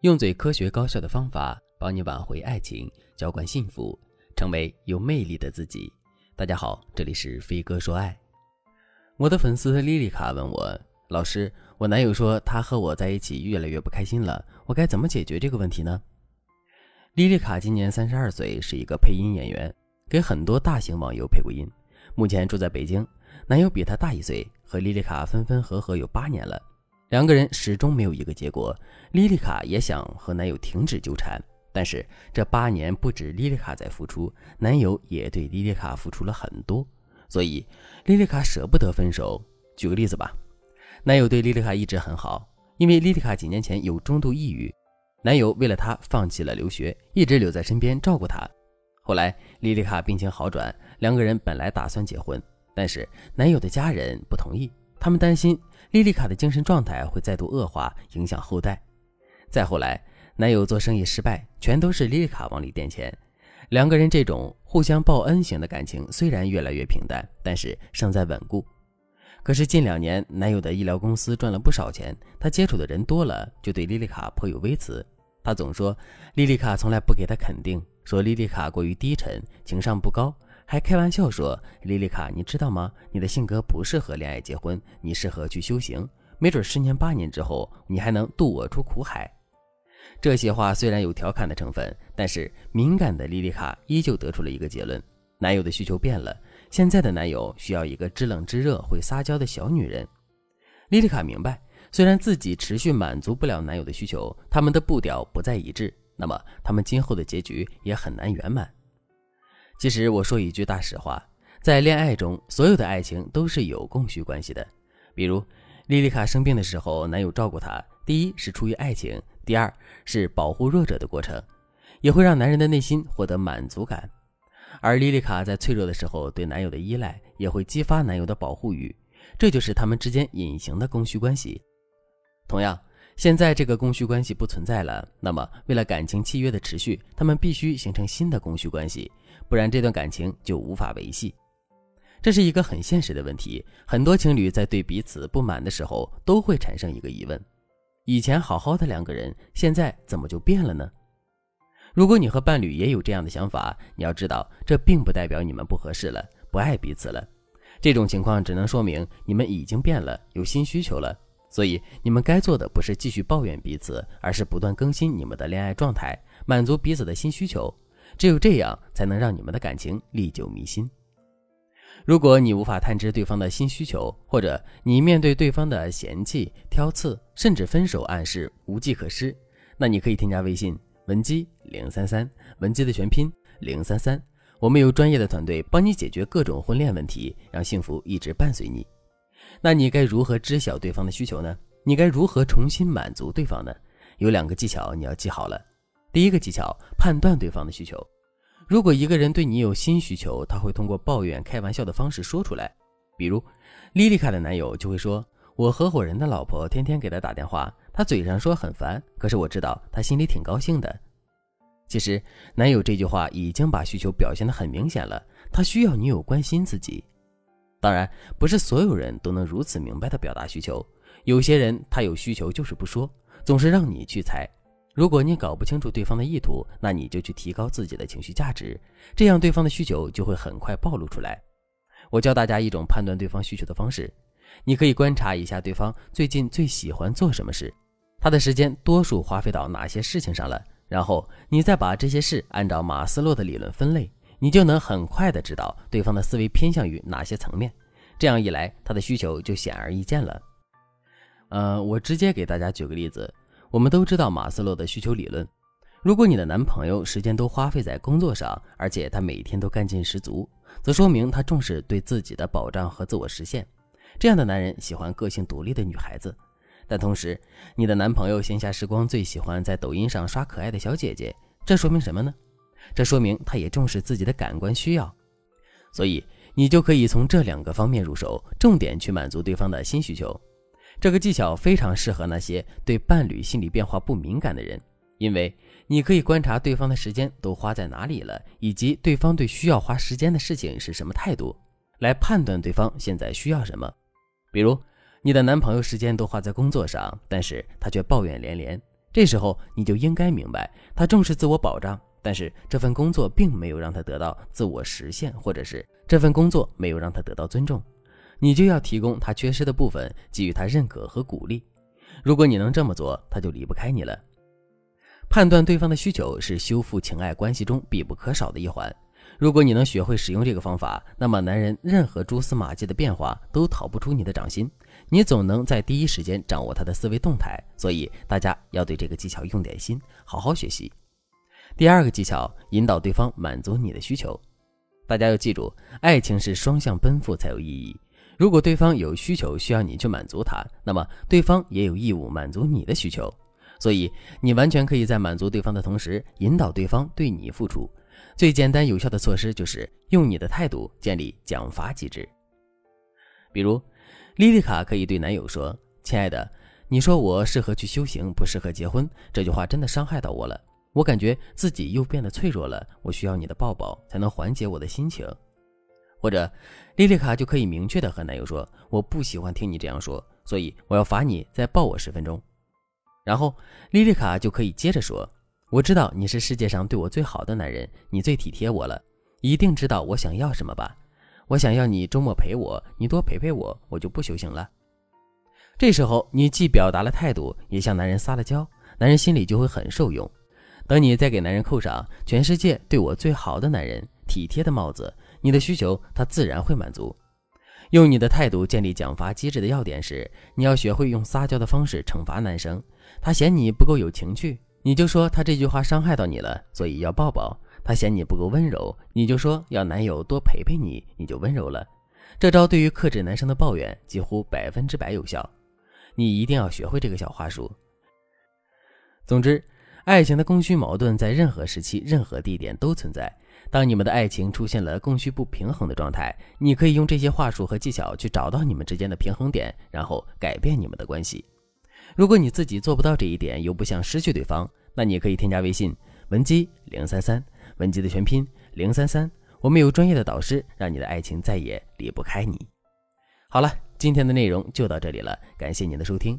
用最科学高效的方法帮你挽回爱情，浇灌幸福，成为有魅力的自己。大家好，这里是飞哥说爱。我的粉丝莉莉卡问我，老师，我男友说他和我在一起越来越不开心了，我该怎么解决这个问题呢？莉莉卡今年三十二岁，是一个配音演员，给很多大型网游配过音，目前住在北京，男友比她大一岁，和莉莉卡分分合合有八年了。两个人始终没有一个结果，莉莉卡也想和男友停止纠缠，但是这八年不止莉莉卡在付出，男友也对莉莉卡付出了很多，所以莉莉卡舍不得分手。举个例子吧，男友对莉莉卡一直很好，因为莉莉卡几年前有中度抑郁，男友为了她放弃了留学，一直留在身边照顾她。后来莉莉卡病情好转，两个人本来打算结婚，但是男友的家人不同意。他们担心莉莉卡的精神状态会再度恶化，影响后代。再后来，男友做生意失败，全都是莉莉卡往里垫钱。两个人这种互相报恩型的感情虽然越来越平淡，但是尚在稳固。可是近两年，男友的医疗公司赚了不少钱，他接触的人多了，就对莉莉卡颇有微词。他总说莉莉卡从来不给他肯定，说莉莉卡过于低沉，情商不高。还开玩笑说：“莉莉卡，你知道吗？你的性格不适合恋爱结婚，你适合去修行。没准十年八年之后，你还能渡我出苦海。”这些话虽然有调侃的成分，但是敏感的莉莉卡依旧得出了一个结论：男友的需求变了。现在的男友需要一个知冷知热、会撒娇的小女人。莉莉卡明白，虽然自己持续满足不了男友的需求，他们的步调不再一致，那么他们今后的结局也很难圆满。其实我说一句大实话，在恋爱中，所有的爱情都是有供需关系的。比如，莉莉卡生病的时候，男友照顾她，第一是出于爱情，第二是保护弱者的过程，也会让男人的内心获得满足感。而莉莉卡在脆弱的时候对男友的依赖，也会激发男友的保护欲，这就是他们之间隐形的供需关系。同样。现在这个供需关系不存在了，那么为了感情契约的持续，他们必须形成新的供需关系，不然这段感情就无法维系。这是一个很现实的问题，很多情侣在对彼此不满的时候，都会产生一个疑问：以前好好的两个人，现在怎么就变了呢？如果你和伴侣也有这样的想法，你要知道，这并不代表你们不合适了，不爱彼此了。这种情况只能说明你们已经变了，有新需求了。所以，你们该做的不是继续抱怨彼此，而是不断更新你们的恋爱状态，满足彼此的新需求。只有这样，才能让你们的感情历久弥新。如果你无法探知对方的新需求，或者你面对对方的嫌弃、挑刺，甚至分手暗示无计可施，那你可以添加微信文姬零三三，文姬的全拼零三三，我们有专业的团队帮你解决各种婚恋问题，让幸福一直伴随你。那你该如何知晓对方的需求呢？你该如何重新满足对方呢？有两个技巧你要记好了。第一个技巧，判断对方的需求。如果一个人对你有新需求，他会通过抱怨、开玩笑的方式说出来。比如，莉莉卡的男友就会说：“我合伙人的老婆天天给他打电话，他嘴上说很烦，可是我知道他心里挺高兴的。”其实，男友这句话已经把需求表现得很明显了，他需要女友关心自己。当然，不是所有人都能如此明白的表达需求。有些人他有需求就是不说，总是让你去猜。如果你搞不清楚对方的意图，那你就去提高自己的情绪价值，这样对方的需求就会很快暴露出来。我教大家一种判断对方需求的方式：你可以观察一下对方最近最喜欢做什么事，他的时间多数花费到哪些事情上了，然后你再把这些事按照马斯洛的理论分类。你就能很快的知道对方的思维偏向于哪些层面，这样一来，他的需求就显而易见了。呃，我直接给大家举个例子，我们都知道马斯洛的需求理论。如果你的男朋友时间都花费在工作上，而且他每天都干劲十足，则说明他重视对自己的保障和自我实现。这样的男人喜欢个性独立的女孩子。但同时，你的男朋友闲暇时光最喜欢在抖音上刷可爱的小姐姐，这说明什么呢？这说明他也重视自己的感官需要，所以你就可以从这两个方面入手，重点去满足对方的新需求。这个技巧非常适合那些对伴侣心理变化不敏感的人，因为你可以观察对方的时间都花在哪里了，以及对方对需要花时间的事情是什么态度，来判断对方现在需要什么。比如，你的男朋友时间都花在工作上，但是他却抱怨连连。这时候你就应该明白，他重视自我保障，但是这份工作并没有让他得到自我实现，或者是这份工作没有让他得到尊重，你就要提供他缺失的部分，给予他认可和鼓励。如果你能这么做，他就离不开你了。判断对方的需求是修复情爱关系中必不可少的一环。如果你能学会使用这个方法，那么男人任何蛛丝马迹的变化都逃不出你的掌心，你总能在第一时间掌握他的思维动态。所以大家要对这个技巧用点心，好好学习。第二个技巧，引导对方满足你的需求。大家要记住，爱情是双向奔赴才有意义。如果对方有需求需要你去满足他，那么对方也有义务满足你的需求。所以你完全可以在满足对方的同时，引导对方对你付出。最简单有效的措施就是用你的态度建立奖罚机制。比如，莉莉卡可以对男友说：“亲爱的，你说我适合去修行，不适合结婚。”这句话真的伤害到我了，我感觉自己又变得脆弱了。我需要你的抱抱才能缓解我的心情。或者，莉莉卡就可以明确的和男友说：“我不喜欢听你这样说，所以我要罚你再抱我十分钟。”然后，莉莉卡就可以接着说。我知道你是世界上对我最好的男人，你最体贴我了，一定知道我想要什么吧？我想要你周末陪我，你多陪陪我，我就不修行了。这时候你既表达了态度，也向男人撒了娇，男人心里就会很受用。等你再给男人扣上“全世界对我最好的男人，体贴”的帽子，你的需求他自然会满足。用你的态度建立奖罚机制的要点是，你要学会用撒娇的方式惩罚男生，他嫌你不够有情趣。你就说他这句话伤害到你了，所以要抱抱。他嫌你不够温柔，你就说要男友多陪陪你，你就温柔了。这招对于克制男生的抱怨几乎百分之百有效。你一定要学会这个小话术。总之，爱情的供需矛盾在任何时期、任何地点都存在。当你们的爱情出现了供需不平衡的状态，你可以用这些话术和技巧去找到你们之间的平衡点，然后改变你们的关系。如果你自己做不到这一点，又不想失去对方，那你可以添加微信文姬零三三，文姬的全拼零三三，我们有专业的导师，让你的爱情再也离不开你。好了，今天的内容就到这里了，感谢您的收听。